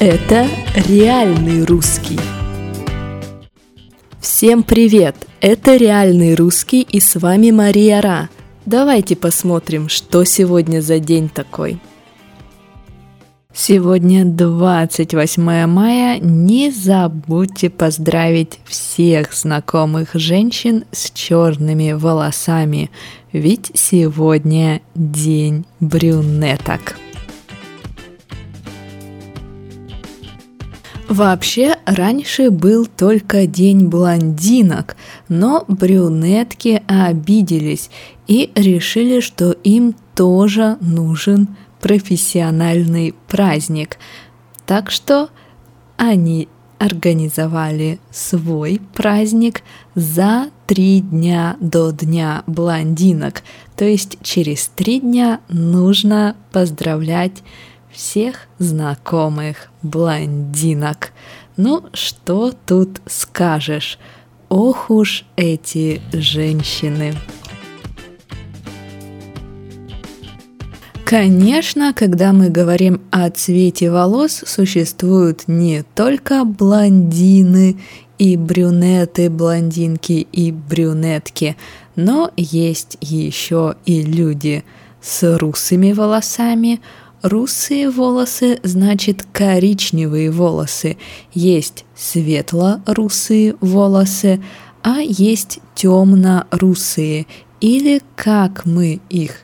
Это реальный русский. Всем привет! Это реальный русский и с вами Мария Ра. Давайте посмотрим, что сегодня за день такой. Сегодня 28 мая. Не забудьте поздравить всех знакомых женщин с черными волосами, ведь сегодня день брюнеток. Вообще, раньше был только день блондинок, но брюнетки обиделись и решили, что им тоже нужен профессиональный праздник. Так что они организовали свой праздник за три дня до дня блондинок. То есть через три дня нужно поздравлять всех знакомых блондинок. Ну, что тут скажешь? Ох уж эти женщины. Конечно, когда мы говорим о цвете волос, существуют не только блондины и брюнеты, блондинки и брюнетки, но есть еще и люди с русыми волосами, Русые волосы значит коричневые волосы. Есть светло-русые волосы, а есть темно-русые. Или как мы их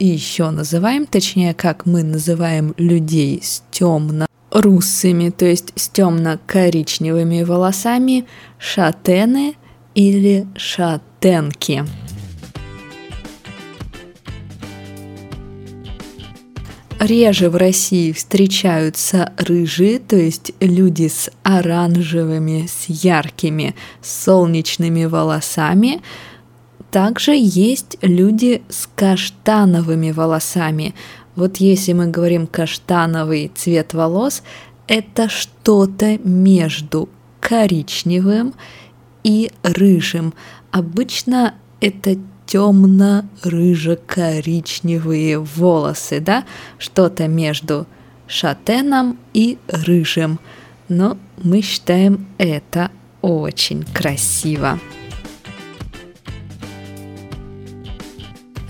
еще называем, точнее, как мы называем людей с темно русыми, то есть с темно-коричневыми волосами, шатены или шатенки. Реже в России встречаются рыжие, то есть люди с оранжевыми, с яркими солнечными волосами. Также есть люди с каштановыми волосами. Вот если мы говорим каштановый цвет волос, это что-то между коричневым и рыжим. Обычно это темно-рыжо-коричневые волосы, да, что-то между шатеном и рыжим. Но мы считаем это очень красиво.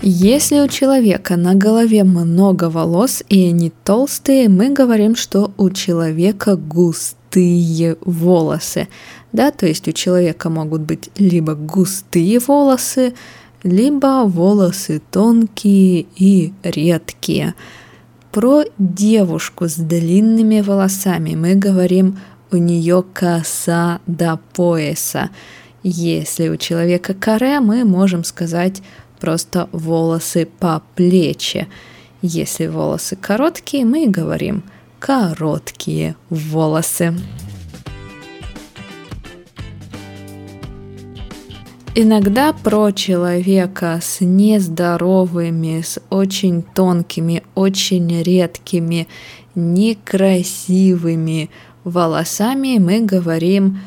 Если у человека на голове много волос и они толстые, мы говорим, что у человека густые волосы. Да, то есть у человека могут быть либо густые волосы, либо волосы тонкие и редкие. Про девушку с длинными волосами мы говорим у нее коса до пояса. Если у человека каре, мы можем сказать просто волосы по плечи. Если волосы короткие, мы говорим короткие волосы. Иногда про человека с нездоровыми, с очень тонкими, очень редкими, некрасивыми волосами мы говорим,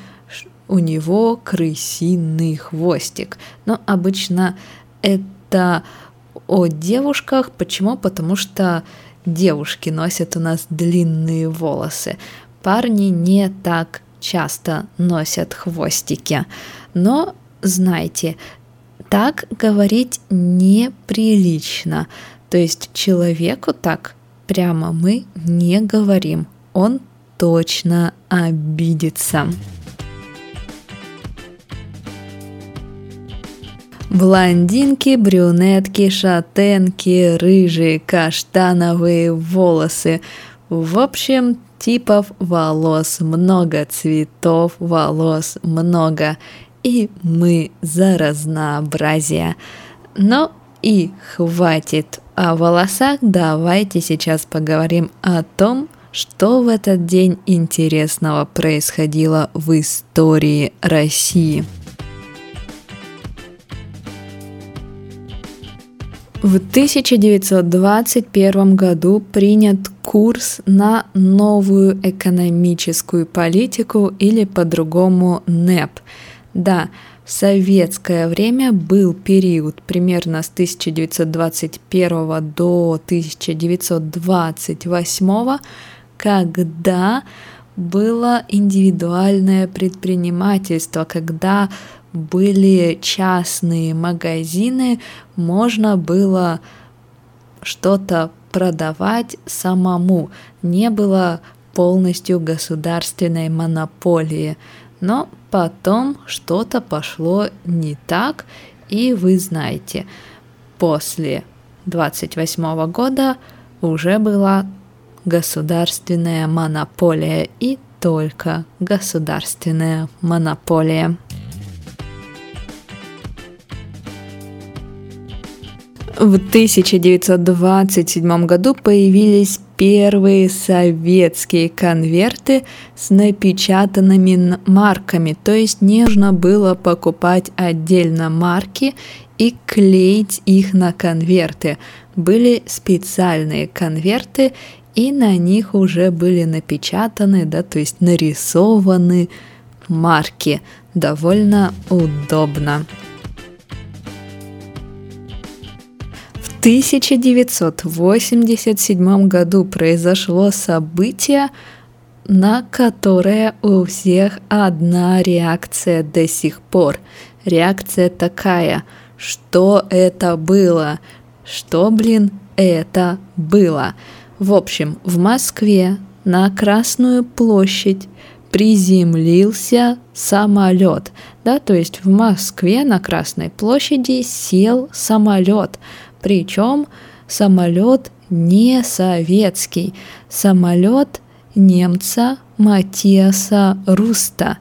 у него крысиный хвостик. Но обычно это о девушках. Почему? Потому что девушки носят у нас длинные волосы. Парни не так часто носят хвостики. Но знайте, так говорить неприлично. То есть человеку так прямо мы не говорим. Он точно обидится. Блондинки, брюнетки, шатенки, рыжие, каштановые волосы. В общем, типов волос много, цветов волос много и мы за разнообразие. Но и хватит о волосах, давайте сейчас поговорим о том, что в этот день интересного происходило в истории России. В 1921 году принят курс на новую экономическую политику или по-другому НЭП – да, в советское время был период примерно с 1921 до 1928, когда было индивидуальное предпринимательство, когда были частные магазины, можно было что-то продавать самому. Не было полностью государственной монополии. Но потом что-то пошло не так, и вы знаете, после 28 года уже была государственная монополия и только государственная монополия. В 1927 году появились первые советские конверты с напечатанными марками, то есть не нужно было покупать отдельно марки и клеить их на конверты. Были специальные конверты, и на них уже были напечатаны, да, то есть нарисованы марки. Довольно удобно. 1987 году произошло событие, на которое у всех одна реакция до сих пор. Реакция такая, что это было, что, блин, это было. В общем, в Москве на Красную площадь приземлился самолет. Да, то есть в Москве на Красной площади сел самолет. Причем самолет не советский, самолет немца Матиаса Руста.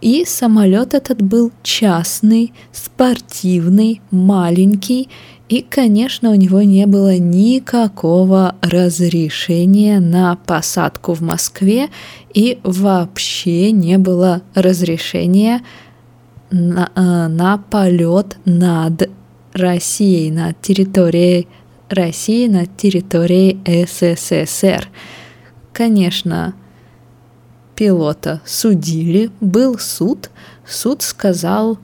И самолет этот был частный, спортивный, маленький, и, конечно, у него не было никакого разрешения на посадку в Москве и вообще не было разрешения на, э, на полет над Россией, над территорией России, над территорией СССР. Конечно, пилота судили, был суд, суд сказал,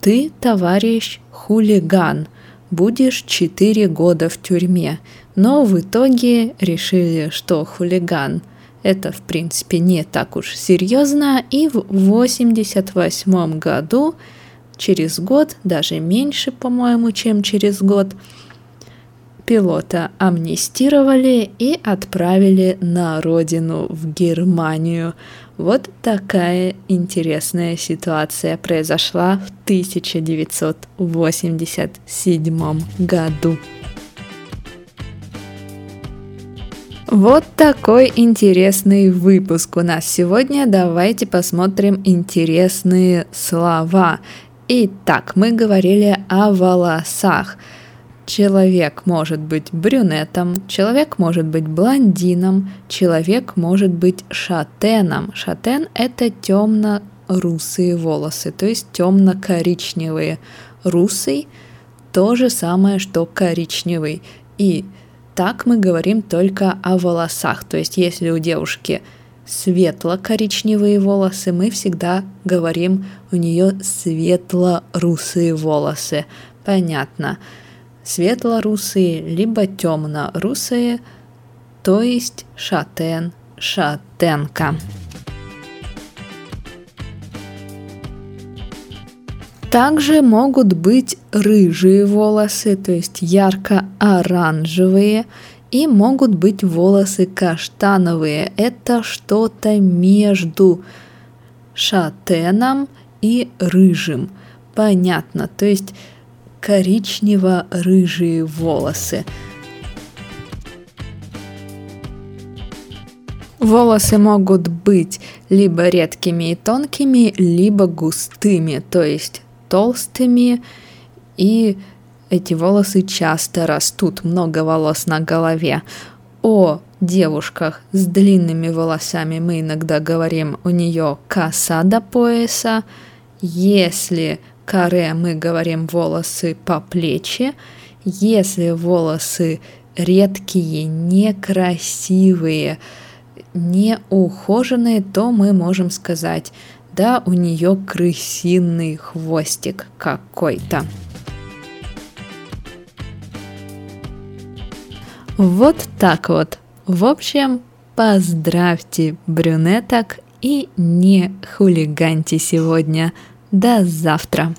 ты, товарищ, хулиган – будешь 4 года в тюрьме. Но в итоге решили, что хулиган это в принципе не так уж серьезно, и в 88 году, через год, даже меньше, по-моему, чем через год, пилота амнистировали и отправили на родину в Германию. Вот такая интересная ситуация произошла в 1987 году. Вот такой интересный выпуск у нас сегодня. Давайте посмотрим интересные слова. Итак, мы говорили о волосах. Человек может быть брюнетом, человек может быть блондином, человек может быть шатеном. Шатен – это темно-русые волосы, то есть темно-коричневые. Русый – то же самое, что коричневый. И так мы говорим только о волосах. То есть если у девушки светло-коричневые волосы, мы всегда говорим у нее светло-русые волосы. Понятно светло-русые, либо темно-русые, то есть шатен, шатенка. Также могут быть рыжие волосы, то есть ярко-оранжевые, и могут быть волосы каштановые. Это что-то между шатеном и рыжим. Понятно. То есть коричнево-рыжие волосы. Волосы могут быть либо редкими и тонкими, либо густыми, то есть толстыми, и эти волосы часто растут, много волос на голове. О девушках с длинными волосами мы иногда говорим, у нее коса до пояса. Если каре мы говорим волосы по плечи. Если волосы редкие, некрасивые, не ухоженные, то мы можем сказать, да, у нее крысиный хвостик какой-то. Вот так вот. В общем, поздравьте брюнеток и не хулиганьте сегодня. До завтра!